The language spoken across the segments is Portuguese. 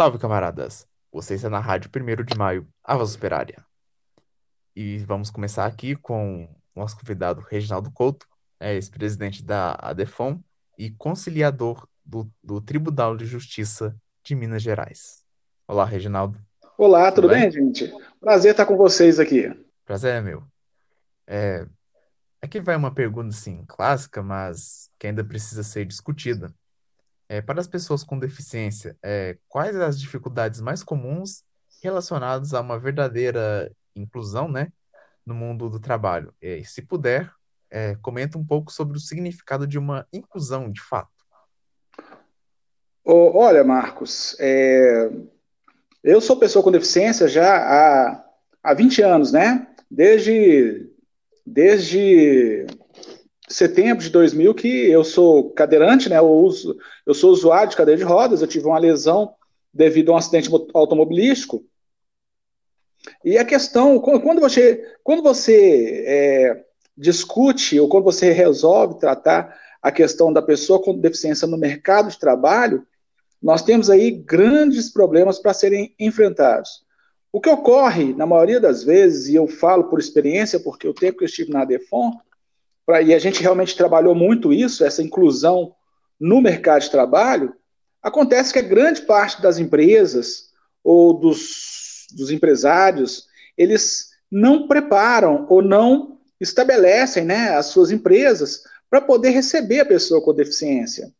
Salve, camaradas! Você está na Rádio 1 de Maio, a Voz Operária. E vamos começar aqui com o nosso convidado Reginaldo Couto, é ex-presidente da ADEFON e conciliador do, do Tribunal de Justiça de Minas Gerais. Olá, Reginaldo. Olá, tudo, tudo bem? bem, gente? Prazer estar com vocês aqui. Prazer é meu. É, aqui vai uma pergunta, assim, clássica, mas que ainda precisa ser discutida. É, para as pessoas com deficiência, é, quais as dificuldades mais comuns relacionadas a uma verdadeira inclusão, né, no mundo do trabalho? E, se puder, é, comenta um pouco sobre o significado de uma inclusão, de fato. Olha, Marcos, é, eu sou pessoa com deficiência já há, há 20 anos, né? Desde, desde setembro de 2000 que eu sou cadeirante, né? Eu, uso, eu sou usuário de cadeira de rodas, eu tive uma lesão devido a um acidente automobilístico. E a questão, quando você, quando você é, discute ou quando você resolve tratar a questão da pessoa com deficiência no mercado de trabalho, nós temos aí grandes problemas para serem enfrentados. O que ocorre, na maioria das vezes, e eu falo por experiência, porque o tempo que eu estive na DEFON, pra, e a gente realmente trabalhou muito isso, essa inclusão no mercado de trabalho, acontece que a grande parte das empresas ou dos, dos empresários, eles não preparam ou não estabelecem né, as suas empresas para poder receber a pessoa com deficiência.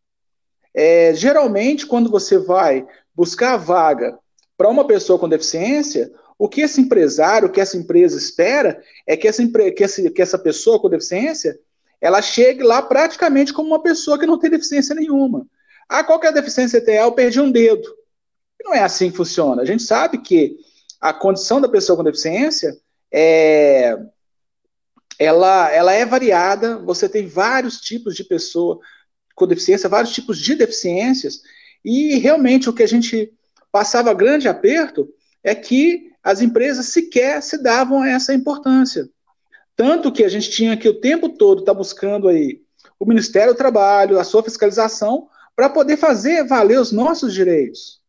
É, geralmente, quando você vai buscar a vaga para uma pessoa com deficiência, o que esse empresário, o que essa empresa espera é que essa, que que essa pessoa com deficiência ela chegue lá praticamente como uma pessoa que não tem deficiência nenhuma. Ah, qual que é a deficiência TEA? Eu perdi um dedo. Não é assim que funciona. A gente sabe que a condição da pessoa com deficiência é, ela, ela é variada, você tem vários tipos de pessoa com deficiência, vários tipos de deficiências, e realmente o que a gente passava grande aperto é que as empresas sequer se davam essa importância. Tanto que a gente tinha que o tempo todo estar tá buscando aí o Ministério do Trabalho, a sua fiscalização, para poder fazer valer os nossos direitos.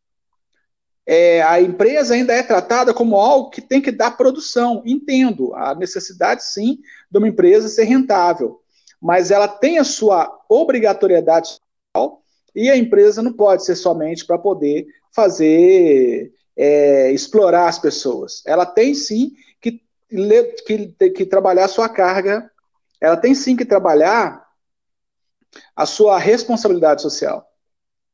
É, a empresa ainda é tratada como algo que tem que dar produção. Entendo a necessidade, sim, de uma empresa ser rentável mas ela tem a sua obrigatoriedade social e a empresa não pode ser somente para poder fazer é, explorar as pessoas. Ela tem sim que, que, que trabalhar a sua carga, ela tem sim que trabalhar a sua responsabilidade social.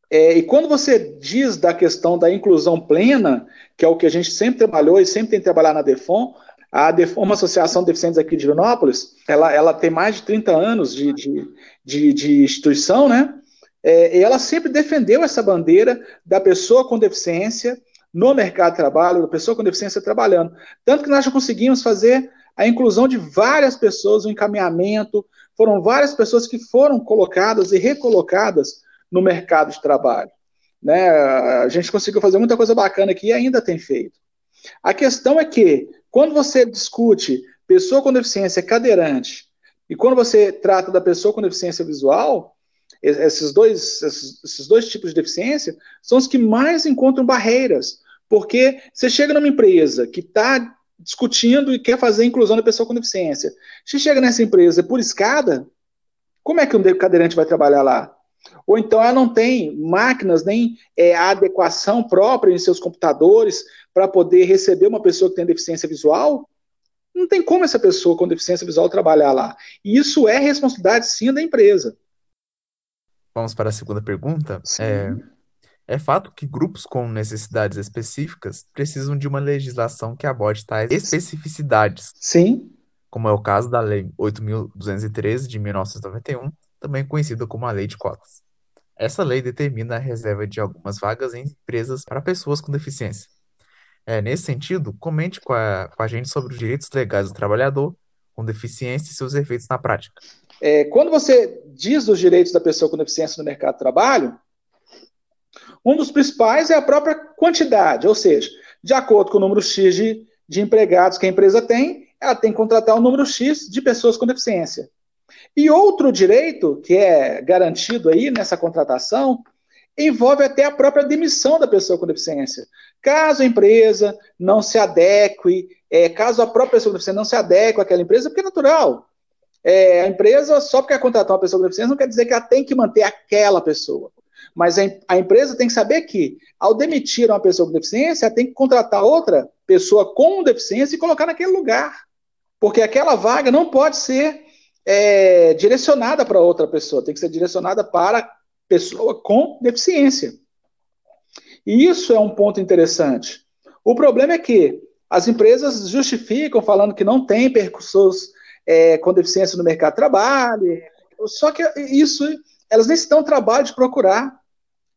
É, e quando você diz da questão da inclusão plena, que é o que a gente sempre trabalhou e sempre tem que trabalhar na DEFON, a uma associação de deficientes aqui de Vianópolis, ela, ela tem mais de 30 anos de, de, de, de instituição, né? É, e ela sempre defendeu essa bandeira da pessoa com deficiência no mercado de trabalho, da pessoa com deficiência trabalhando. Tanto que nós já conseguimos fazer a inclusão de várias pessoas, o encaminhamento, foram várias pessoas que foram colocadas e recolocadas no mercado de trabalho. Né? A gente conseguiu fazer muita coisa bacana aqui e ainda tem feito. A questão é que quando você discute pessoa com deficiência cadeirante e quando você trata da pessoa com deficiência visual, esses dois, esses dois tipos de deficiência são os que mais encontram barreiras. Porque você chega numa empresa que está discutindo e quer fazer a inclusão da pessoa com deficiência. Você chega nessa empresa por escada, como é que um cadeirante vai trabalhar lá? Ou então ela não tem máquinas nem é, adequação própria em seus computadores para poder receber uma pessoa que tem deficiência visual, não tem como essa pessoa com deficiência visual trabalhar lá. E isso é responsabilidade, sim, da empresa. Vamos para a segunda pergunta. É, é fato que grupos com necessidades específicas precisam de uma legislação que aborde tais especificidades. Sim. Como é o caso da Lei 8.213 de 1991, também conhecida como a Lei de Cotas. Essa lei determina a reserva de algumas vagas em empresas para pessoas com deficiência. É, nesse sentido, comente com a, com a gente sobre os direitos legais do trabalhador com deficiência e seus efeitos na prática. É, quando você diz os direitos da pessoa com deficiência no mercado de trabalho, um dos principais é a própria quantidade, ou seja, de acordo com o número X de, de empregados que a empresa tem, ela tem que contratar o um número X de pessoas com deficiência. E outro direito que é garantido aí nessa contratação envolve até a própria demissão da pessoa com deficiência. Caso a empresa não se adeque, é, caso a própria pessoa com deficiência não se adeque àquela empresa, porque é natural. É, a empresa, só porque contratar uma pessoa com deficiência, não quer dizer que ela tem que manter aquela pessoa. Mas a, a empresa tem que saber que, ao demitir uma pessoa com deficiência, ela tem que contratar outra pessoa com deficiência e colocar naquele lugar. Porque aquela vaga não pode ser é, direcionada para outra pessoa, tem que ser direcionada para pessoa com deficiência. E isso é um ponto interessante. O problema é que as empresas justificam falando que não tem percussores é, com deficiência no mercado de trabalho, só que isso, elas nem se dão trabalho de procurar.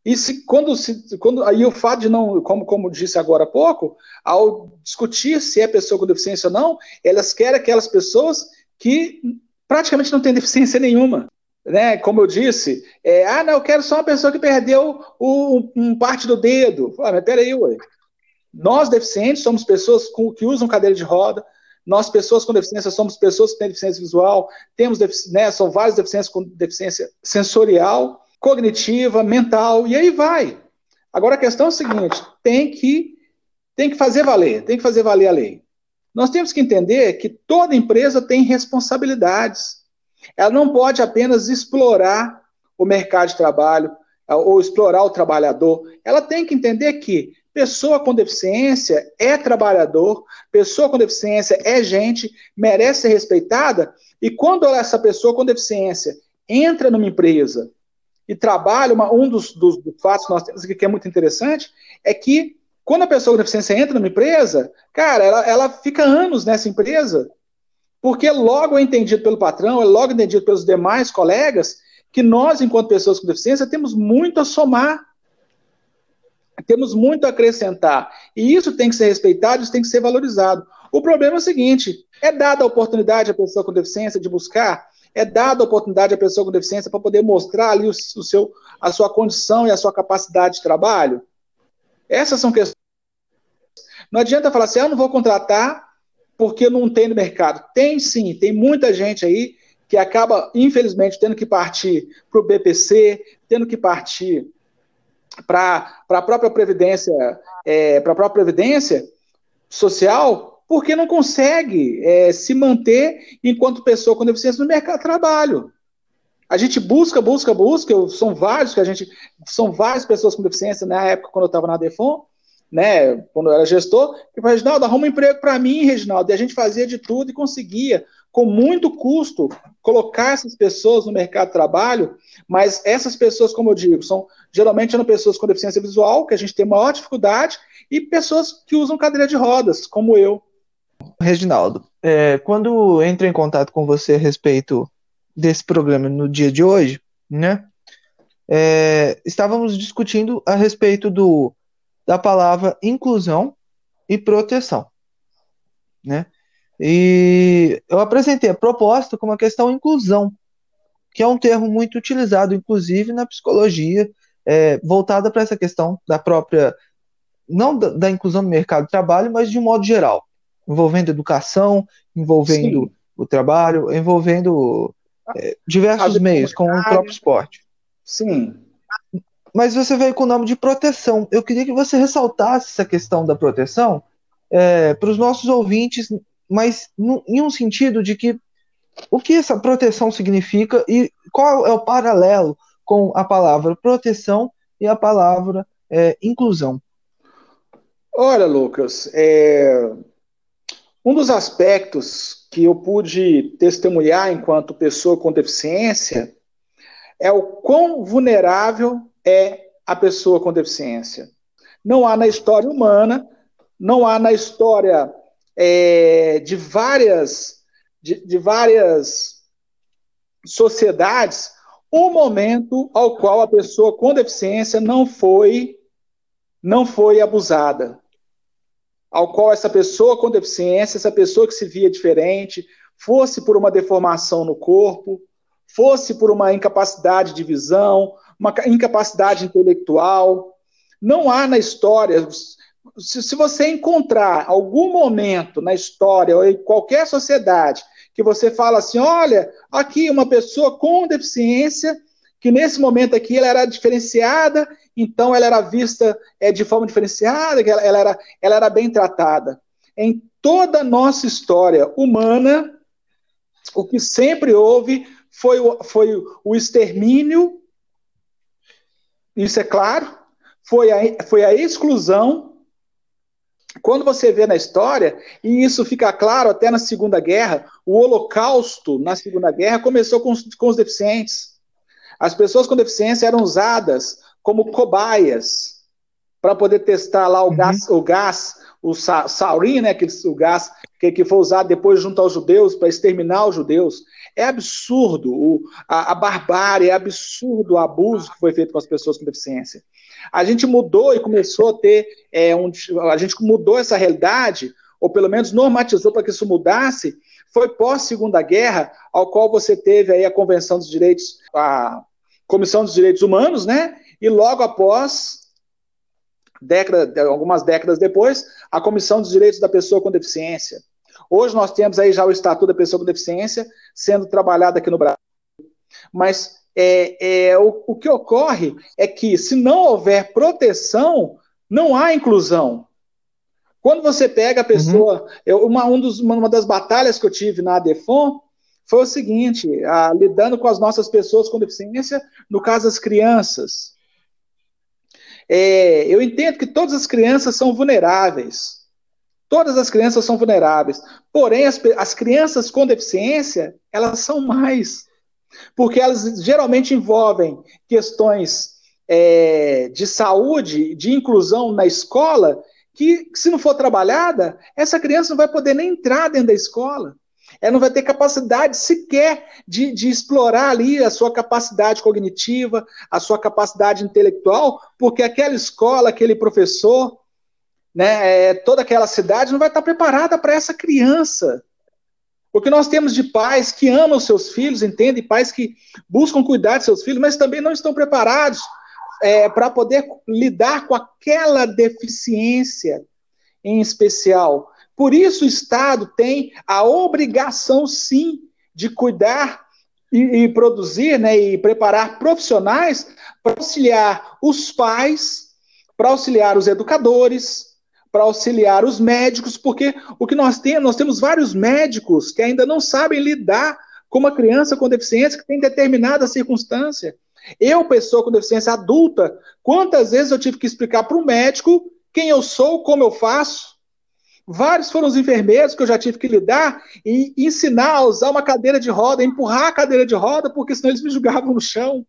E se, quando, se, quando aí o fato de não, como, como disse agora há pouco, ao discutir se é pessoa com deficiência ou não, elas querem aquelas pessoas que praticamente não têm deficiência nenhuma né, como eu disse, é, ah, não, eu quero só uma pessoa que perdeu o, um parte do dedo. Ah, mas peraí, ué. Nós, deficientes, somos pessoas com, que usam cadeira de roda, nós, pessoas com deficiência, somos pessoas que têm deficiência visual, temos, né, são várias deficiências com deficiência sensorial, cognitiva, mental, e aí vai. Agora a questão é a seguinte: tem que, tem que fazer valer, tem que fazer valer a lei. Nós temos que entender que toda empresa tem responsabilidades. Ela não pode apenas explorar o mercado de trabalho ou explorar o trabalhador. Ela tem que entender que pessoa com deficiência é trabalhador, pessoa com deficiência é gente, merece ser respeitada. E quando essa pessoa com deficiência entra numa empresa e trabalha, uma, um dos, dos, dos fatos que nós temos aqui que é muito interessante é que quando a pessoa com deficiência entra numa empresa, cara, ela, ela fica anos nessa empresa porque logo é entendido pelo patrão, é logo entendido pelos demais colegas, que nós, enquanto pessoas com deficiência, temos muito a somar, temos muito a acrescentar. E isso tem que ser respeitado, isso tem que ser valorizado. O problema é o seguinte: é dada a oportunidade à pessoa com deficiência de buscar, é dada a oportunidade à pessoa com deficiência para poder mostrar ali o, o seu, a sua condição e a sua capacidade de trabalho? Essas são questões. Não adianta falar assim, ah, eu não vou contratar porque não tem no mercado. Tem sim, tem muita gente aí que acaba, infelizmente, tendo que partir para o BPC, tendo que partir para a própria Previdência, é, para a própria Previdência Social, porque não consegue é, se manter enquanto pessoa com deficiência no mercado de trabalho. A gente busca, busca, busca, são vários que a gente, são várias pessoas com deficiência na época quando eu estava na Defon, né, quando eu era gestor, que falou, Reginaldo, arruma um emprego para mim, Reginaldo. E a gente fazia de tudo e conseguia, com muito custo, colocar essas pessoas no mercado de trabalho, mas essas pessoas, como eu digo, são geralmente são pessoas com deficiência visual, que a gente tem maior dificuldade, e pessoas que usam cadeira de rodas, como eu. Reginaldo, é, quando entro em contato com você a respeito desse programa no dia de hoje, né, é, estávamos discutindo a respeito do da palavra inclusão e proteção, né? E eu apresentei a proposta como a questão inclusão, que é um termo muito utilizado, inclusive na psicologia, é, voltada para essa questão da própria, não da, da, inclusão no mercado de trabalho, mas de um modo geral, envolvendo educação, envolvendo Sim. o trabalho, envolvendo é, diversos meios, como o próprio esporte. Sim mas você veio com o nome de proteção. Eu queria que você ressaltasse essa questão da proteção é, para os nossos ouvintes, mas no, em um sentido de que o que essa proteção significa e qual é o paralelo com a palavra proteção e a palavra é, inclusão. Olha, Lucas, é... um dos aspectos que eu pude testemunhar enquanto pessoa com deficiência é o quão vulnerável é a pessoa com deficiência. Não há na história humana, não há na história é, de várias de, de várias sociedades um momento ao qual a pessoa com deficiência não foi não foi abusada, ao qual essa pessoa com deficiência, essa pessoa que se via diferente, fosse por uma deformação no corpo, fosse por uma incapacidade de visão, uma incapacidade intelectual. Não há na história. Se, se você encontrar algum momento na história ou em qualquer sociedade que você fala assim, olha, aqui uma pessoa com deficiência que nesse momento aqui ela era diferenciada, então ela era vista é, de forma diferenciada, ela, ela, era, ela era bem tratada. Em toda a nossa história humana, o que sempre houve foi o, foi o extermínio, isso é claro, foi a, foi a exclusão. Quando você vê na história, e isso fica claro até na Segunda Guerra, o Holocausto na Segunda Guerra começou com os, com os deficientes. As pessoas com deficiência eram usadas como cobaias para poder testar lá o uhum. gás, o gás, o saurin, né, aquele, o gás que, que foi usado depois junto aos judeus para exterminar os judeus. É absurdo o, a, a barbárie, é absurdo o abuso que foi feito com as pessoas com deficiência. A gente mudou e começou a ter, é, um, a gente mudou essa realidade, ou pelo menos normatizou para que isso mudasse, foi pós Segunda Guerra, ao qual você teve aí a Convenção dos Direitos, a Comissão dos Direitos Humanos, né? E logo após, década, algumas décadas depois, a Comissão dos Direitos da Pessoa com Deficiência. Hoje nós temos aí já o Estatuto da Pessoa com Deficiência sendo trabalhado aqui no Brasil. Mas é, é o, o que ocorre é que, se não houver proteção, não há inclusão. Quando você pega a pessoa, uhum. eu, uma, um dos, uma, das batalhas que eu tive na ADEFON foi o seguinte: a, lidando com as nossas pessoas com deficiência, no caso das crianças. É, eu entendo que todas as crianças são vulneráveis. Todas as crianças são vulneráveis. Porém, as, as crianças com deficiência, elas são mais. Porque elas geralmente envolvem questões é, de saúde, de inclusão na escola, que, se não for trabalhada, essa criança não vai poder nem entrar dentro da escola. Ela não vai ter capacidade sequer de, de explorar ali a sua capacidade cognitiva, a sua capacidade intelectual, porque aquela escola, aquele professor, né, é, toda aquela cidade não vai estar preparada para essa criança. O que nós temos de pais que amam os seus filhos, entendem? Pais que buscam cuidar de seus filhos, mas também não estão preparados é, para poder lidar com aquela deficiência em especial. Por isso, o Estado tem a obrigação, sim, de cuidar e, e produzir né, e preparar profissionais para auxiliar os pais, para auxiliar os educadores, para auxiliar os médicos, porque o que nós temos, nós temos vários médicos que ainda não sabem lidar com uma criança com deficiência que tem determinada circunstância. Eu, pessoa com deficiência adulta, quantas vezes eu tive que explicar para o médico quem eu sou, como eu faço? Vários foram os enfermeiros que eu já tive que lidar e ensinar a usar uma cadeira de roda, empurrar a cadeira de roda, porque senão eles me julgavam no chão.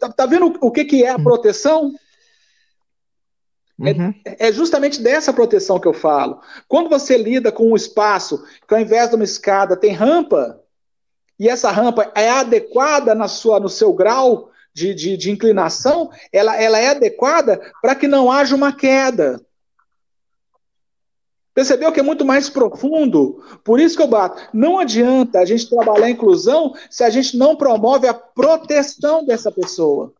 Tá, tá vendo o que, que é a proteção? É, uhum. É, é, justamente dessa proteção que eu falo. Quando você lida com um espaço que ao invés de uma escada tem rampa, e essa rampa é adequada na sua, no seu grau de, de, de inclinação, ela, ela é adequada para que não haja uma queda. Percebeu que é muito mais profundo? Por isso que eu bato. Não adianta a gente trabalhar a inclusão se a gente não promove a proteção dessa pessoa.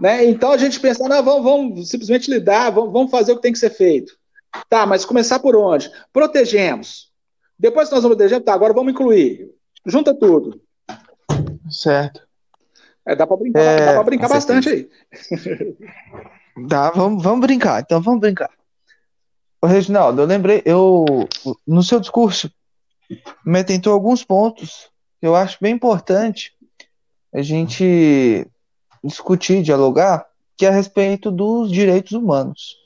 Né? Então a gente pensa, não, vamos, vamos simplesmente lidar, vamos, vamos, fazer o que tem que ser feito. Tá, mas começar por onde? Protegemos. Depois que nós vamos proteger, tá, agora vamos incluir. Junta tudo. Certo. É, dá para brincar, é, dá pra brincar bastante aí. Dá, vamos, vamos brincar, então vamos brincar. Ô, Reginaldo, eu lembrei, eu no seu discurso me atentou alguns pontos que eu acho bem importante a gente discutir, dialogar, que é a respeito dos direitos humanos,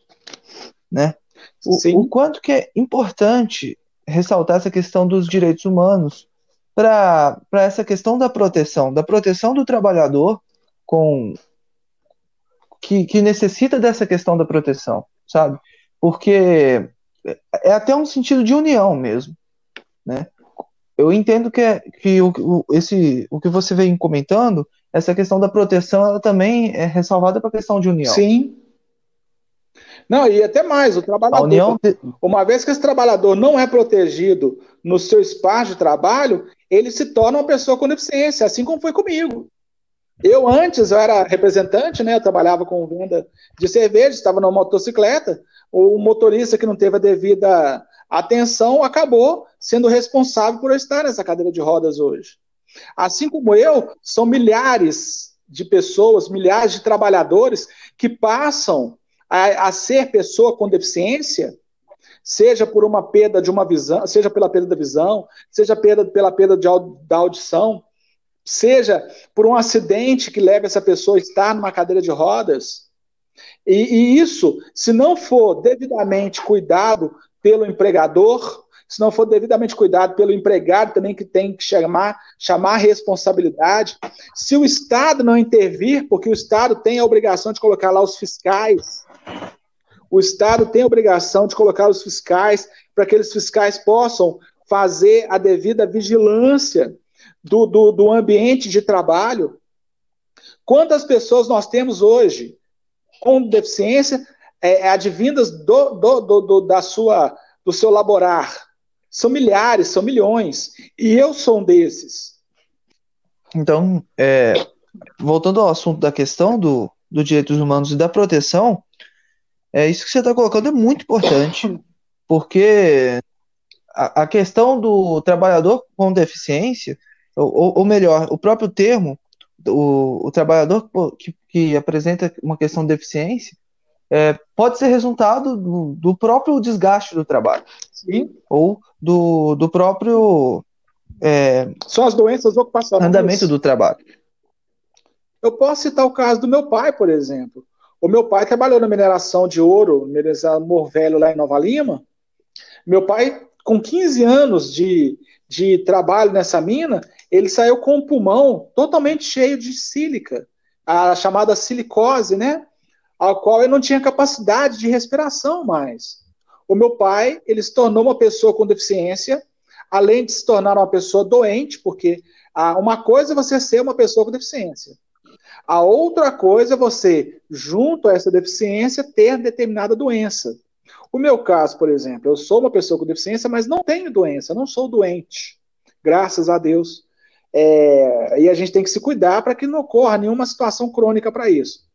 né? O, o quanto que é importante ressaltar essa questão dos direitos humanos para essa questão da proteção, da proteção do trabalhador com que, que necessita dessa questão da proteção, sabe? Porque é até um sentido de união mesmo, né? Eu entendo que, é, que o, o, esse, o que você vem comentando essa questão da proteção ela também é ressalvada para a questão de união. Sim. Não, e até mais, o trabalhador, união... uma vez que esse trabalhador não é protegido no seu espaço de trabalho, ele se torna uma pessoa com deficiência, assim como foi comigo. Eu antes eu era representante, né? Eu trabalhava com venda de cerveja, estava numa motocicleta. O motorista que não teve a devida atenção acabou sendo responsável por eu estar nessa cadeira de rodas hoje. Assim como eu, são milhares de pessoas, milhares de trabalhadores que passam a, a ser pessoa com deficiência, seja por uma perda de uma visão, seja pela perda da visão, seja perda, pela perda de, da audição, seja por um acidente que leva essa pessoa a estar numa cadeira de rodas. E, e isso, se não for devidamente cuidado pelo empregador, se não for devidamente cuidado pelo empregado também que tem que chamar, chamar responsabilidade, se o Estado não intervir, porque o Estado tem a obrigação de colocar lá os fiscais, o Estado tem a obrigação de colocar os fiscais para que aqueles fiscais possam fazer a devida vigilância do, do, do ambiente de trabalho. Quantas pessoas nós temos hoje com deficiência é, advindas do, do, do, da sua, do seu laborar? São milhares, são milhões. E eu sou um desses. Então, é, voltando ao assunto da questão do, do direitos humanos e da proteção, é isso que você está colocando é muito importante, porque a, a, questão do trabalhador com deficiência, ou, ou melhor, o próprio termo, o, o trabalhador que, que apresenta uma questão de deficiência, é, pode ser resultado do, do, próprio desgaste do trabalho. Ou do, do próprio. É, São as doenças ocupacionais. Andamento do trabalho. Eu posso citar o caso do meu pai, por exemplo. O meu pai trabalhou na mineração de ouro, mineração Morvelho, lá em Nova Lima. Meu pai, com 15 anos de, de trabalho nessa mina, ele saiu com o pulmão totalmente cheio de sílica, a chamada silicose, né? ao qual eu não tinha capacidade de respiração mais. O meu pai, ele se tornou uma pessoa com deficiência, além de se tornar uma pessoa doente, porque ah, uma coisa é você ser uma pessoa com deficiência. A outra coisa é você, junto a essa deficiência, ter determinada doença. O meu caso, por exemplo, eu sou uma pessoa com deficiência, mas não tenho doença, não sou doente. Graças a Deus. É, e a gente tem que se cuidar para que não ocorra nenhuma situação crônica para isso.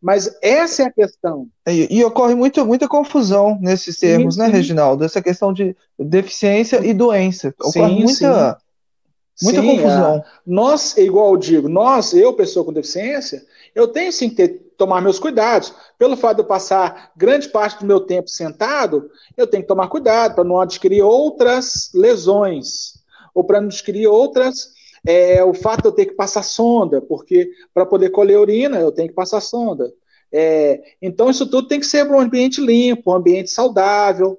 Mas essa é a questão. E, e, ocorre muito, muita confusão nesses termos, sim, né, sim. Reginaldo? Essa questão de deficiência e doença. Ocorre sim, muita, muita confusão. É. Nós, igual eu digo, nós, eu, pessoa com deficiência, eu tenho sim que ter, tomar meus cuidados. Pelo fato de eu passar grande parte do meu tempo sentado, eu tenho que tomar cuidado para não adquirir outras lesões, ou para não adquirir outras é o fato de eu ter que passar sonda, porque para poder colher urina eu tenho que passar sonda. É, então, isso tudo tem que ser um ambiente limpo, um ambiente saudável,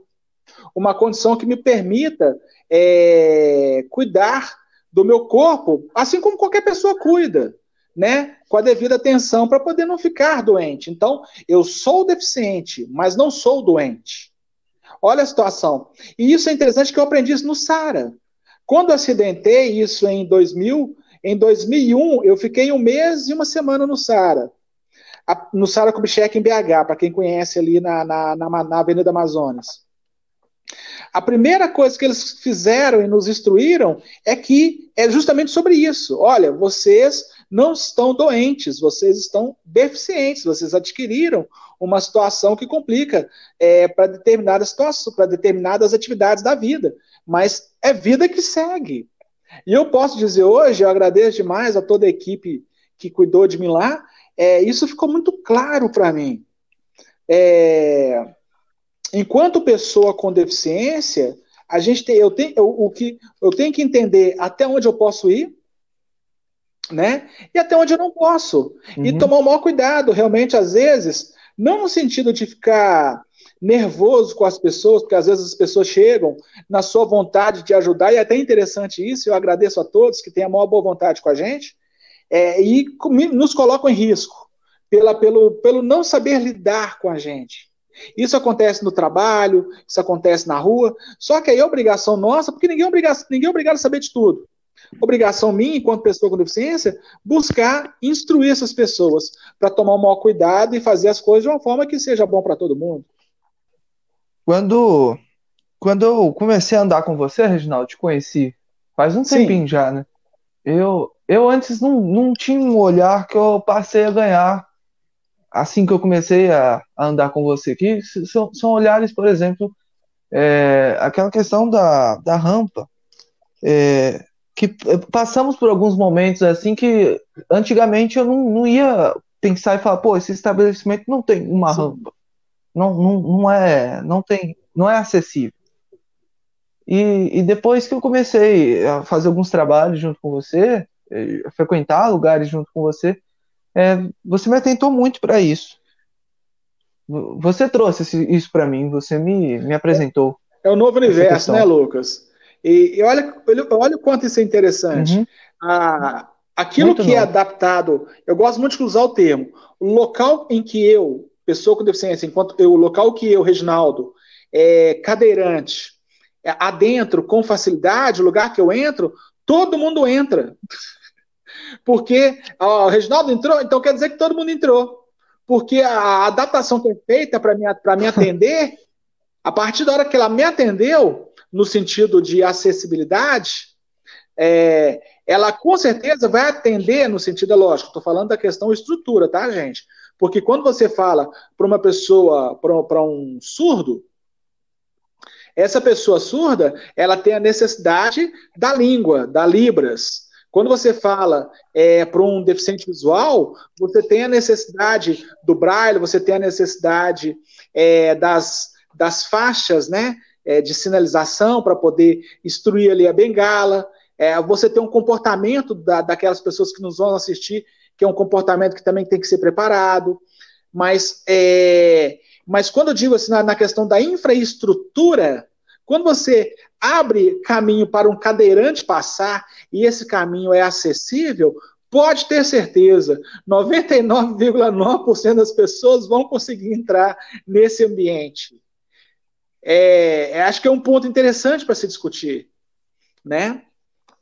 uma condição que me permita é, cuidar do meu corpo, assim como qualquer pessoa cuida, né? Com a devida atenção para poder não ficar doente. Então, eu sou deficiente, mas não sou doente. Olha a situação. E isso é interessante que eu aprendi isso no SARA. Quando acidentei, isso em 2000, em 2001, eu fiquei um mês e uma semana no Sara. No Sara Kubitschek, em BH, para quem conhece ali na, na, na, na Avenida Amazonas. A primeira coisa que eles fizeram e nos instruíram é que é justamente sobre isso. Olha, vocês não estão doentes, vocês estão deficientes, vocês adquiriram uma situação que complica é, para determinadas situações, para determinadas atividades da vida mas é vida que segue. E eu posso dizer hoje, eu agradeço demais a toda a equipe que cuidou de mim lá, é, isso ficou muito claro para mim. É, enquanto pessoa com deficiência, a gente tem, eu tenho, eu, o que, eu tenho que entender até onde eu posso ir, né? E até onde eu não posso. Uhum. E tomar o maior cuidado, realmente, às vezes, não no sentido de ficar nervoso com as pessoas, porque às vezes as pessoas chegam na sua vontade de ajudar, e é até interessante isso, eu agradeço a todos que têm a maior boa vontade com a gente, é, e nos colocam em risco pela, pelo, pelo não saber lidar com a gente. Isso acontece no trabalho, isso acontece na rua, só que aí é obrigação nossa, porque ninguém é obrigado, ninguém é obrigado a saber de tudo. Obrigação minha, enquanto pessoa com deficiência, buscar instruir essas pessoas para tomar o maior cuidado e fazer as coisas de uma forma que seja bom para todo mundo. Quando, quando eu comecei a andar com você, Reginaldo, te conheci faz um Sim. tempinho já, né? Eu, eu antes não, não tinha um olhar que eu passei a ganhar assim que eu comecei a, a andar com você aqui. São, são olhares, por exemplo, é, aquela questão da, da rampa. É, que passamos por alguns momentos assim que antigamente eu não, não ia pensar e falar, pô, esse estabelecimento não tem uma Sim. rampa. Não, não, não é, não tem, não é acessível. E, e depois que eu comecei a fazer alguns trabalhos junto com você, eh, frequentar lugares junto com você, é, você me atentou muito para isso. Você trouxe isso para mim, você me, me apresentou. É o novo universo, né, Lucas? E, e olha, olha o quanto isso é interessante. Uhum. A, aquilo muito que é novo. é adaptado, eu gosto muito de usar o termo, o local em que eu, pessoa com deficiência, enquanto eu, o local que eu, Reginaldo, é, cadeirante, é, adentro com facilidade, o lugar que eu entro, todo mundo entra. Porque ó, o Reginaldo entrou, então quer dizer que todo mundo entrou. Porque a adaptação que é feita para me, atender, a partir da hora que ela me atendeu, no sentido de acessibilidade, é, ela com certeza vai atender no sentido, é lógico, estou falando da questão estrutura, tá, gente? Porque quando você fala para uma pessoa, para um surdo, essa pessoa surda, ela tem a necessidade da língua, da Libras. Quando você fala é, para um deficiente visual, você tem a necessidade do braille, você tem a necessidade é, das, das faixas né, é, de sinalização para poder instruir ali a bengala. É, você tem um comportamento da, daquelas pessoas que nos vão assistir, que é um comportamento que também tem que ser preparado. Mas, é, mas quando eu digo assim, na, na questão da infraestrutura, quando você abre caminho para um cadeirante passar e esse caminho é acessível, pode ter certeza, 99,9% das pessoas vão conseguir entrar nesse ambiente. É, é, acho que é um ponto interessante para se discutir, né?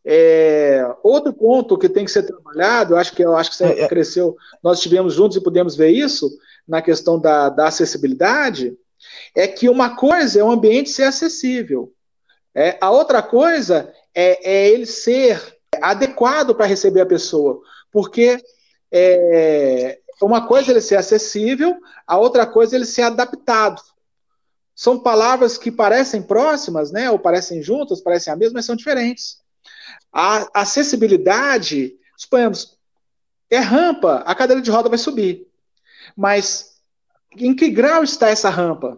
É, outro ponto que tem que ser trabalhado, acho que eu acho que você é, é. cresceu, nós estivemos juntos e pudemos ver isso na questão da, da acessibilidade, é que uma coisa é o ambiente ser acessível, é, a outra coisa é, é ele ser adequado para receber a pessoa, porque é, uma coisa é ele ser acessível, a outra coisa é ele ser adaptado. São palavras que parecem próximas, né, ou parecem juntas, parecem a mesma, mas são diferentes. A acessibilidade, suponhamos, é rampa, a cadeira de roda vai subir. Mas em que grau está essa rampa?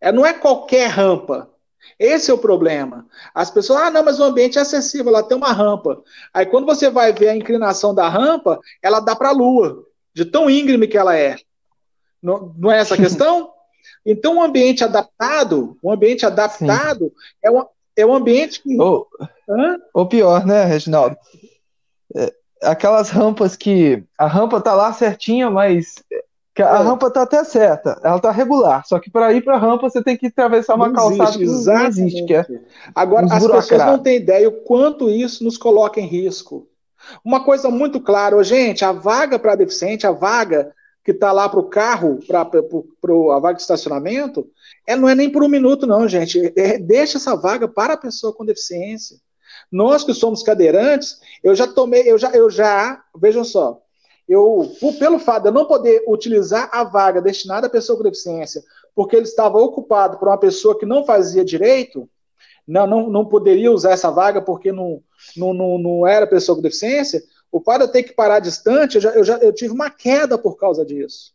É, não é qualquer rampa. Esse é o problema. As pessoas, ah, não, mas o ambiente é acessível, lá tem uma rampa. Aí quando você vai ver a inclinação da rampa, ela dá para a lua, de tão íngreme que ela é. Não, não é essa a questão? Então, um ambiente adaptado, um ambiente adaptado é um, é um ambiente que. Ou, ou pior, né, Reginaldo? É, aquelas rampas que a rampa tá lá certinha, mas a é. rampa tá até certa, ela tá regular, só que para ir para a rampa você tem que atravessar uma não calçada existe, que não existe. Que é Agora, as pessoas não têm ideia o quanto isso nos coloca em risco. Uma coisa muito clara, gente, a vaga para deficiente, a vaga que está lá para o carro, para a vaga de estacionamento, é, não é nem por um minuto, não, gente. É, deixa essa vaga para a pessoa com deficiência. Nós que somos cadeirantes, eu já tomei, eu já, eu já, vejam só, eu, pelo fato de eu não poder utilizar a vaga destinada à pessoa com deficiência, porque ele estava ocupado por uma pessoa que não fazia direito, não, não, não poderia usar essa vaga porque não, não, não, não era pessoa com deficiência, o fato de eu ter que parar distante, eu, já, eu, já, eu tive uma queda por causa disso.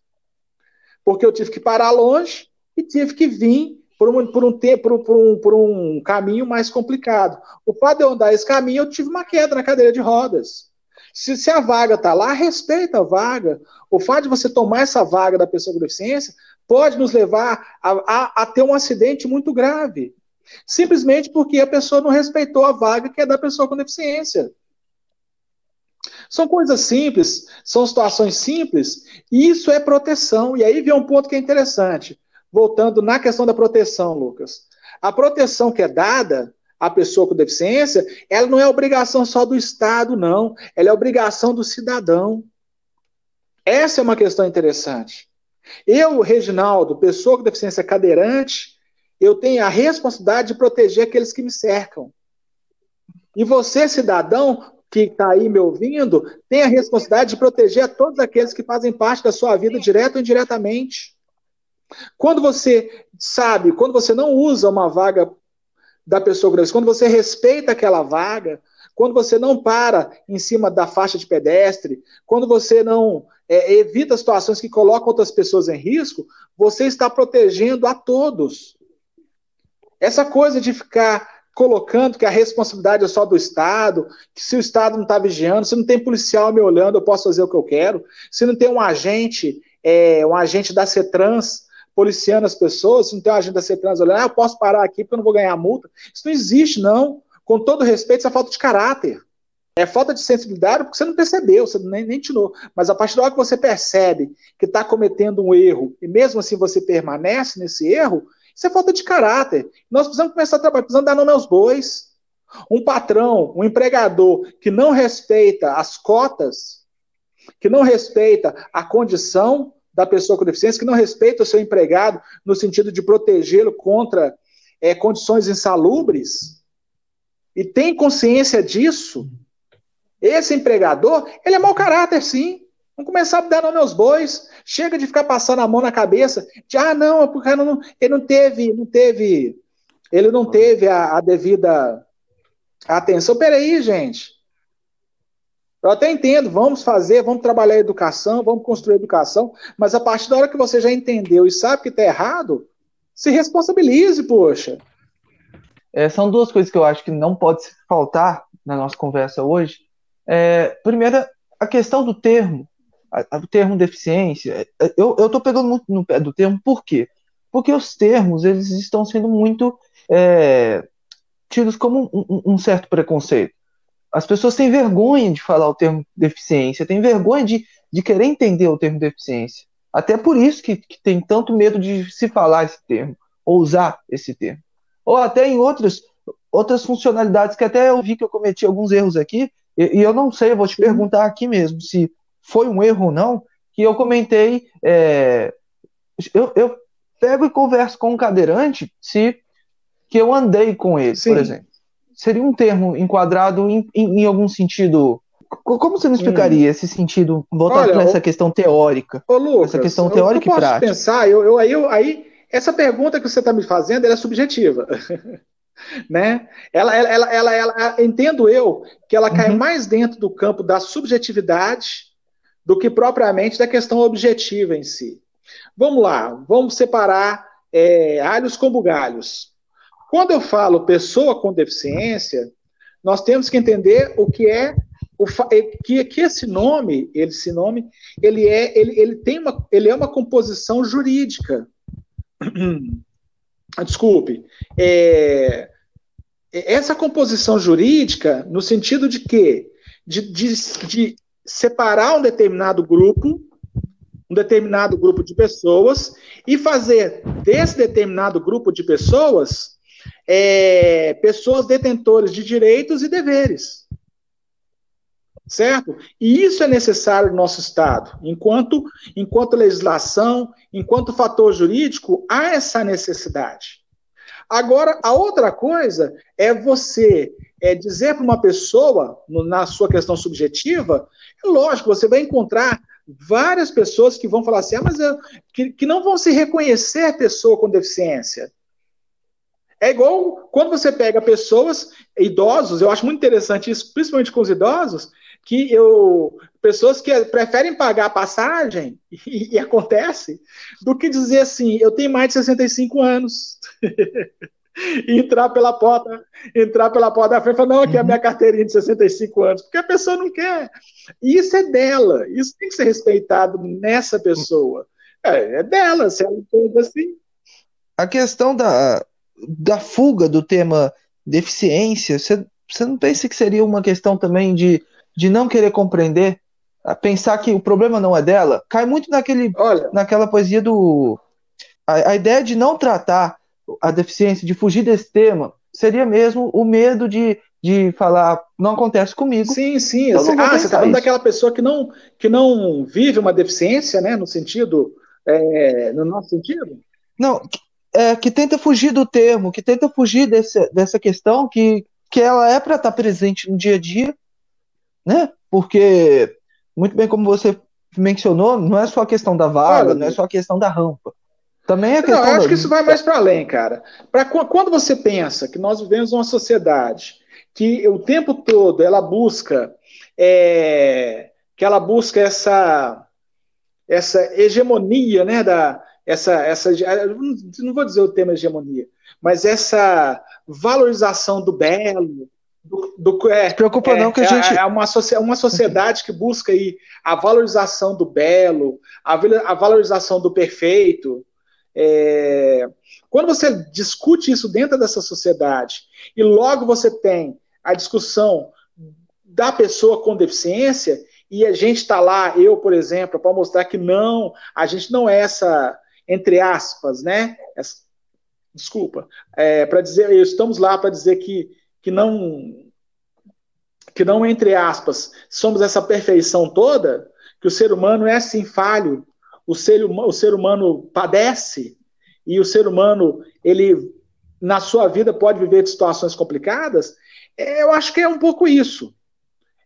Porque eu tive que parar longe e tive que vir por um, por um, tempo, por um, por um caminho mais complicado. O fato de eu andar esse caminho, eu tive uma queda na cadeira de rodas. Se, se a vaga está lá, respeita a vaga. O fato de você tomar essa vaga da pessoa com deficiência pode nos levar a, a, a ter um acidente muito grave. Simplesmente porque a pessoa não respeitou a vaga que é da pessoa com deficiência. São coisas simples, são situações simples, e isso é proteção. E aí vem um ponto que é interessante. Voltando na questão da proteção, Lucas. A proteção que é dada a pessoa com deficiência, ela não é obrigação só do Estado, não. Ela é obrigação do cidadão. Essa é uma questão interessante. Eu, Reginaldo, pessoa com deficiência cadeirante, eu tenho a responsabilidade de proteger aqueles que me cercam. E você, cidadão, que está aí me ouvindo, tem a responsabilidade de proteger a todos aqueles que fazem parte da sua vida, direto ou indiretamente. Quando você sabe, quando você não usa uma vaga da pessoa com quando você respeita aquela vaga, quando você não para em cima da faixa de pedestre, quando você não é, evita situações que colocam outras pessoas em risco, você está protegendo a todos. Essa coisa de ficar colocando que a responsabilidade é só do Estado, que se o Estado não está vigiando, se não tem policial me olhando, eu posso fazer o que eu quero, se não tem um agente, é, um agente da CETRANS policiando as pessoas, se não tem um agente da CETRANS olhando, ah, eu posso parar aqui porque eu não vou ganhar multa. Isso não existe, não. Com todo respeito, isso é falta de caráter. É falta de sensibilidade porque você não percebeu, você nem, nem tinou. Mas a partir da hora que você percebe que está cometendo um erro e mesmo assim você permanece nesse erro, isso é falta de caráter. Nós precisamos começar a trabalhar, precisamos dar nome aos bois. Um patrão, um empregador que não respeita as cotas, que não respeita a condição da pessoa com deficiência, que não respeita o seu empregado no sentido de protegê-lo contra é, condições insalubres, e tem consciência disso, esse empregador, ele é mau caráter, sim. Vamos começar a dar nome aos bois. Chega de ficar passando a mão na cabeça de ah, não, é porque não, ele não teve, não teve, ele não teve a, a devida atenção. Peraí, gente. Eu até entendo, vamos fazer, vamos trabalhar a educação, vamos construir a educação, mas a partir da hora que você já entendeu e sabe que está errado, se responsabilize, poxa. É, são duas coisas que eu acho que não pode faltar na nossa conversa hoje. É, primeira, a questão do termo o termo deficiência, é, eu estou pegando muito no pé do termo, por quê? Porque os termos eles estão sendo muito é, tidos como um, um, certo preconceito. As pessoas têm vergonha de falar o termo deficiência, têm vergonha de, de querer entender o termo deficiência. Até por isso que, que tem tanto medo de se falar esse termo, ou usar esse termo. Ou até em outras, outras funcionalidades que até eu vi que eu cometi alguns erros aqui, e, e eu não sei, eu vou te perguntar aqui mesmo, se foi um erro ou não, que eu comentei. É, eu, eu pego e converso com um cadeirante se que eu andei com ele, Sim. por exemplo. Seria um termo enquadrado em, em, em algum sentido. Como você me explicaria hum. esse sentido, voltando para essa questão teórica? Ô, Lucas, essa questão teórica eu, eu e prática. pensar, eu, eu, aí, eu, aí, essa pergunta que você está me fazendo, é subjetiva. né? Ela, ela, ela, ela, ela, entendo eu que ela cai uhum. mais dentro do campo da subjetividade do que propriamente da questão objetiva em si. Vamos lá, vamos separar é, alhos com bugalhos. Quando eu falo pessoa com deficiência, nós temos que entender o que é o que, que esse nome, esse nome, ele é, ele, ele tem uma, ele é uma composição jurídica. Desculpe. É, essa composição jurídica, no sentido de que de, de, de separar um determinado grupo, um determinado grupo de pessoas, e fazer desse determinado grupo de pessoas é, pessoas detentores de direitos e deveres. Certo? E isso é necessário no nosso Estado. Enquanto, enquanto legislação, enquanto fator jurídico, há essa necessidade. Agora, a outra coisa é você é, dizer para uma pessoa, no, na sua questão subjetiva, é lógico, você vai encontrar várias pessoas que vão falar assim, ah, mas eu, que, que não vão se reconhecer pessoa com deficiência. É igual quando você pega pessoas, idosos, eu acho muito interessante isso, principalmente com os idosos, que eu pessoas que preferem pagar a passagem e, e acontece do que dizer assim, eu tenho mais de 65 anos. entrar pela porta, entrar pela porta da frente e falar, não, aqui é a minha uhum. carteirinha de 65 anos, porque a pessoa não quer. E isso é dela, isso tem que ser respeitado nessa pessoa. É, é dela, se ela entende assim. A questão da, da fuga do tema deficiência, você, você não pensa que seria uma questão também de, de não querer compreender? Pensar que o problema não é dela? Cai muito naquele, Olha, naquela poesia do. A, a ideia de não tratar a deficiência, de fugir desse tema, seria mesmo o medo de, de falar, não acontece comigo. Sim, sim. ah, você está falando daquela pessoa que não, que não vive uma deficiência, né, no sentido, é, no nosso sentido? Não, é, que tenta fugir do termo, que tenta fugir desse, dessa questão que, que ela é para estar tá presente no dia a dia, né? Porque, muito bem como você mencionou, não é só a questão da vaga, não é só a questão da rampa. Também é questão. Não, eu acho que isso vai mais para além, cara. Pra, quando você pensa que nós vivemos uma sociedade que o tempo todo ela busca é, que ela busca essa essa hegemonia, né, da essa essa não vou dizer o termo hegemonia, mas essa valorização do belo, do, do é, preocupa é, não que a gente é uma, uma sociedade que busca aí a valorização do belo, a, a valorização do perfeito. É, quando você discute isso dentro dessa sociedade e logo você tem a discussão da pessoa com deficiência e a gente está lá, eu, por exemplo, para mostrar que não, a gente não é essa, entre aspas, né? Desculpa, é, para dizer, estamos lá para dizer que, que não, que não, entre aspas, somos essa perfeição toda, que o ser humano é assim falho, o ser, o ser humano padece, e o ser humano, ele, na sua vida, pode viver situações complicadas, é, eu acho que é um pouco isso.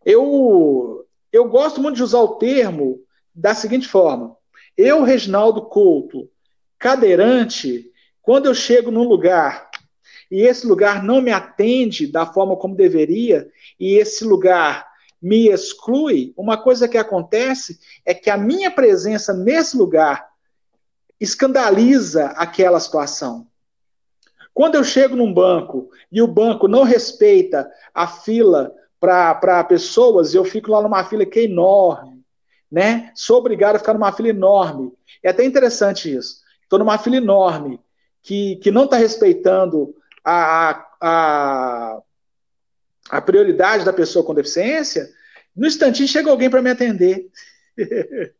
Eu, eu gosto muito de usar o termo da seguinte forma: eu, Reginaldo Couto, cadeirante, quando eu chego num lugar e esse lugar não me atende da forma como deveria, e esse lugar me exclui, uma coisa que acontece é que a minha presença nesse lugar escandaliza aquela situação. Quando eu chego num banco e o banco não respeita a fila para pessoas, eu fico lá numa fila que é enorme, né? Sou obrigado a ficar numa fila enorme. É até interessante isso. Estou numa fila enorme que, que não está respeitando a, a, a prioridade da pessoa com deficiência. No instantinho chega alguém para me atender.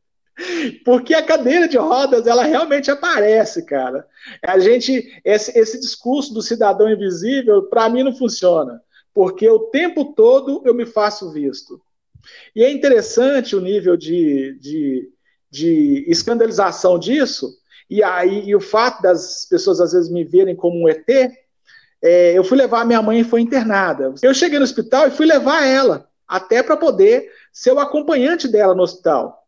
Porque a cadeira de rodas, ela realmente aparece, cara. A gente, esse, esse discurso do cidadão invisível, para mim não funciona. Porque o tempo todo eu me faço visto. E é interessante o nível de, de, de escandalização disso, e aí e o fato das pessoas às vezes me verem como um ET. É, eu fui levar minha mãe e foi internada. Eu cheguei no hospital e fui levar ela, até para poder ser o acompanhante dela no hospital.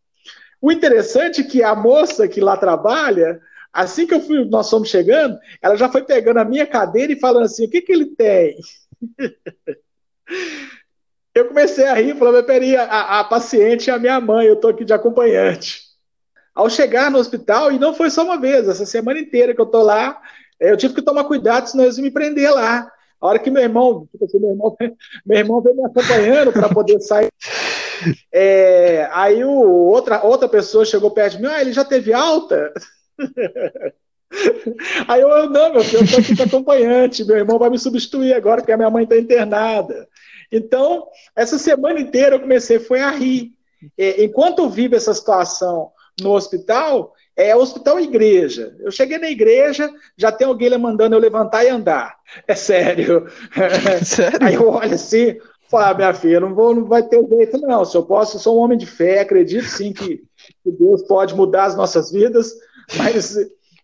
O interessante é que a moça que lá trabalha, assim que eu fui, nós fomos chegando, ela já foi pegando a minha cadeira e falando assim: o que, que ele tem? eu comecei a rir, falando: peraí, a, a paciente é a minha mãe, eu estou aqui de acompanhante. Ao chegar no hospital, e não foi só uma vez, essa semana inteira que eu estou lá, eu tive que tomar cuidado, senão eles iam me prender lá. A hora que meu irmão, tipo assim, meu irmão, meu irmão veio me acompanhando para poder sair é, aí o, outra, outra pessoa chegou perto de mim, ah, ele já teve alta? Aí eu, não, meu filho, eu estou aqui de acompanhante, meu irmão vai me substituir agora, porque a minha mãe está internada. Então, essa semana inteira eu comecei foi a rir. Enquanto eu vivo essa situação no hospital, é hospital e igreja. Eu cheguei na igreja, já tem alguém mandando eu levantar e andar. É sério. sério? Aí eu olho assim, Falar, minha filha, não, vou, não vai ter jeito, não. Se eu posso, sou um homem de fé, acredito sim que, que Deus pode mudar as nossas vidas, mas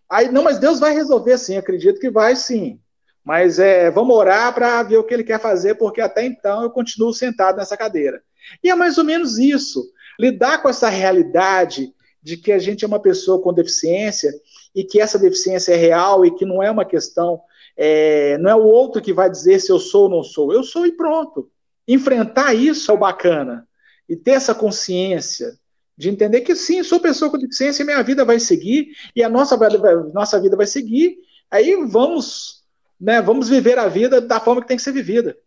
aí não, mas Deus vai resolver sim, acredito que vai sim. Mas é, vamos orar para ver o que ele quer fazer, porque até então eu continuo sentado nessa cadeira. E é mais ou menos isso. Lidar com essa realidade de que a gente é uma pessoa com deficiência e que essa deficiência é real e que não é uma questão, é, não é o outro que vai dizer se eu sou ou não sou. Eu sou e pronto enfrentar isso é o bacana. E ter essa consciência de entender que sim, sou pessoa com deficiência, minha vida vai seguir e a nossa, nossa vida vai seguir. Aí vamos, né, vamos viver a vida da forma que tem que ser vivida.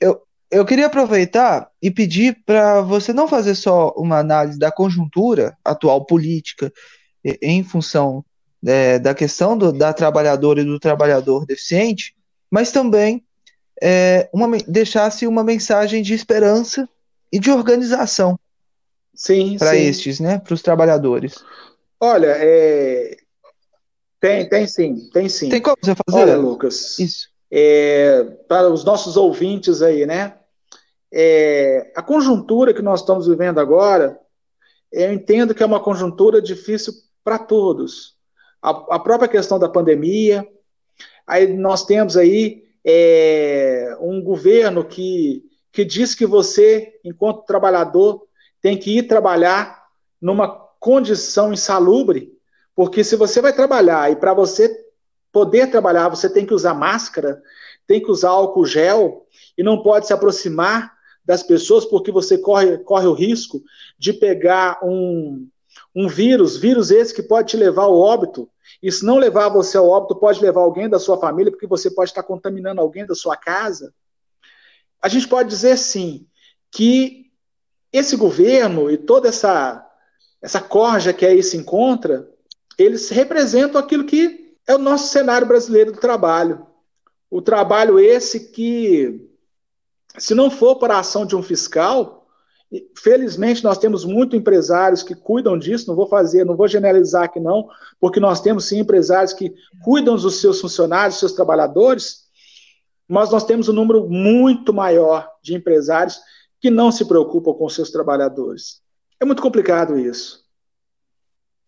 Eu, eu queria aproveitar e pedir para você não fazer só uma análise da conjuntura atual política em função é, da questão do, da trabalhadora e do trabalhador deficiente, mas também é, uma, deixasse uma mensagem de esperança e de organização sim, para estes, né, para os trabalhadores. Olha, é... tem, tem sim, tem sim. Tem como você fazer? Olha, Lucas, isso. É, para os nossos ouvintes aí, né? É, a conjuntura que nós estamos vivendo agora, eu entendo que é uma conjuntura difícil para todos. A, a própria questão da pandemia, aí nós temos aí é, um governo que, que diz que você, enquanto trabalhador, tem que ir trabalhar numa condição insalubre, porque se você vai trabalhar e para você poder trabalhar você tem que usar máscara, tem que usar álcool gel e não pode se aproximar das pessoas porque você corre, corre o risco de pegar um, um vírus, vírus esse que pode te levar ao óbito. E se não levar você ao óbito, pode levar alguém da sua família, porque você pode estar contaminando alguém da sua casa. A gente pode dizer sim que esse governo e toda essa essa corja que aí se encontra, eles representam aquilo que é o nosso cenário brasileiro do trabalho. O trabalho esse que, se não for para a ação de um fiscal, felizmente nós temos muitos empresários que cuidam disso, não vou fazer, não vou generalizar aqui não, porque nós temos sim empresários que cuidam dos seus funcionários, dos seus trabalhadores, mas nós temos um número muito maior de empresários que não se preocupam com seus trabalhadores. É muito complicado isso.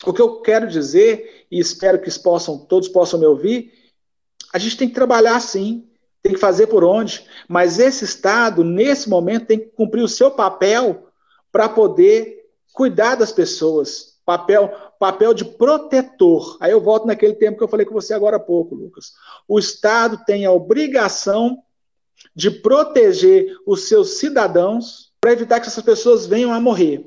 O que eu quero dizer, e espero que possam, todos possam me ouvir, a gente tem que trabalhar sim, tem que fazer por onde, mas esse Estado, nesse momento, tem que cumprir o seu papel para poder cuidar das pessoas, papel, papel de protetor. Aí eu volto naquele tempo que eu falei com você agora há pouco, Lucas. O Estado tem a obrigação de proteger os seus cidadãos para evitar que essas pessoas venham a morrer.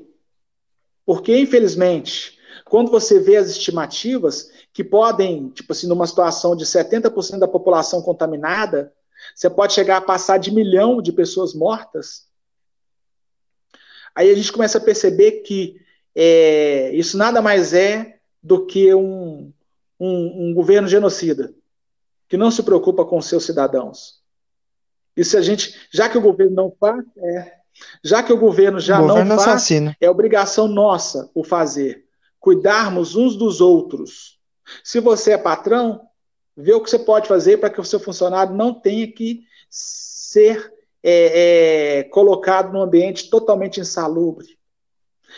Porque, infelizmente, quando você vê as estimativas que podem, tipo assim, numa situação de 70% da população contaminada, você pode chegar a passar de milhão de pessoas mortas. Aí a gente começa a perceber que é, isso nada mais é do que um, um, um governo genocida, que não se preocupa com seus cidadãos. E se a gente, já que o governo não faz, é, já que o governo já o governo não faz, é obrigação nossa o fazer. Cuidarmos uns dos outros. Se você é patrão, vê o que você pode fazer para que o seu funcionário não tenha que ser é, é, colocado num ambiente totalmente insalubre.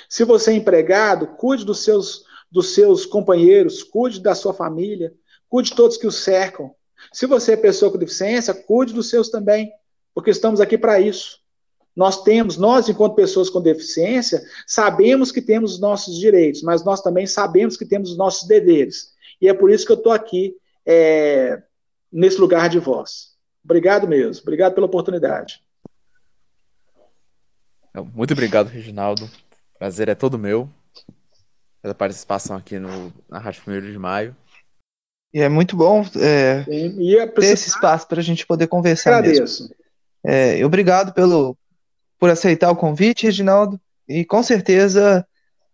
Se você é empregado, cuide dos seus, dos seus companheiros, cuide da sua família, cuide de todos que o cercam. Se você é pessoa com deficiência, cuide dos seus também, porque estamos aqui para isso. Nós temos, nós, enquanto pessoas com deficiência, sabemos que temos os nossos direitos, mas nós também sabemos que temos os nossos deveres. E é por isso que eu estou aqui é, nesse lugar de voz. Obrigado mesmo. Obrigado pela oportunidade. Muito obrigado, Reginaldo. Prazer é todo meu pela participação aqui no, na Rádio 1 de Maio. E é muito bom é, é ter esse espaço para a gente poder conversar. Agradeço. Mesmo. É, obrigado pelo, por aceitar o convite, Reginaldo. E com certeza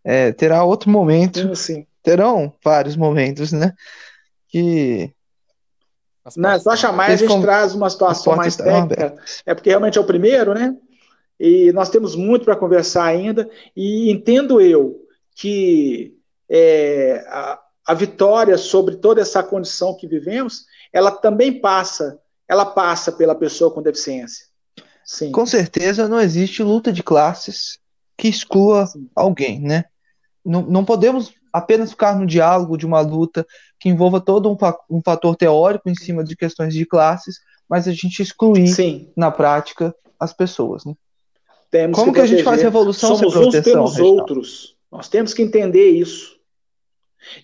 é, terá outro momento. Sim. Terão vários momentos, né? Que. Não, é só chamar a gente com... traz uma situação mais técnica. É porque realmente é o primeiro, né? E nós temos muito para conversar ainda. E entendo eu que é, a, a vitória sobre toda essa condição que vivemos, ela também passa, ela passa pela pessoa com deficiência. Sim. Com certeza não existe luta de classes que exclua Sim. alguém, né? Não, não podemos apenas ficar no diálogo de uma luta que envolva todo um, um fator teórico em cima de questões de classes, mas a gente excluir Sim. na prática as pessoas, né? Temos Como que, que a gente faz revolução Somos sem proteção, uns pelos outros. Nós temos que entender isso.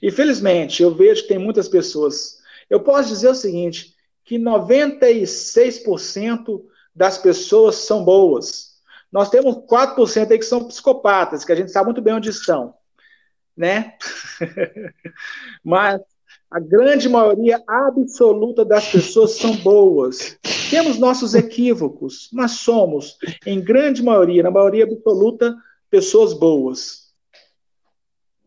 E felizmente eu vejo que tem muitas pessoas. Eu posso dizer o seguinte, que 96% das pessoas são boas. Nós temos 4% aí que são psicopatas, que a gente sabe muito bem onde estão, né? Mas a grande maioria absoluta das pessoas são boas. Temos nossos equívocos, mas somos, em grande maioria, na maioria absoluta, pessoas boas.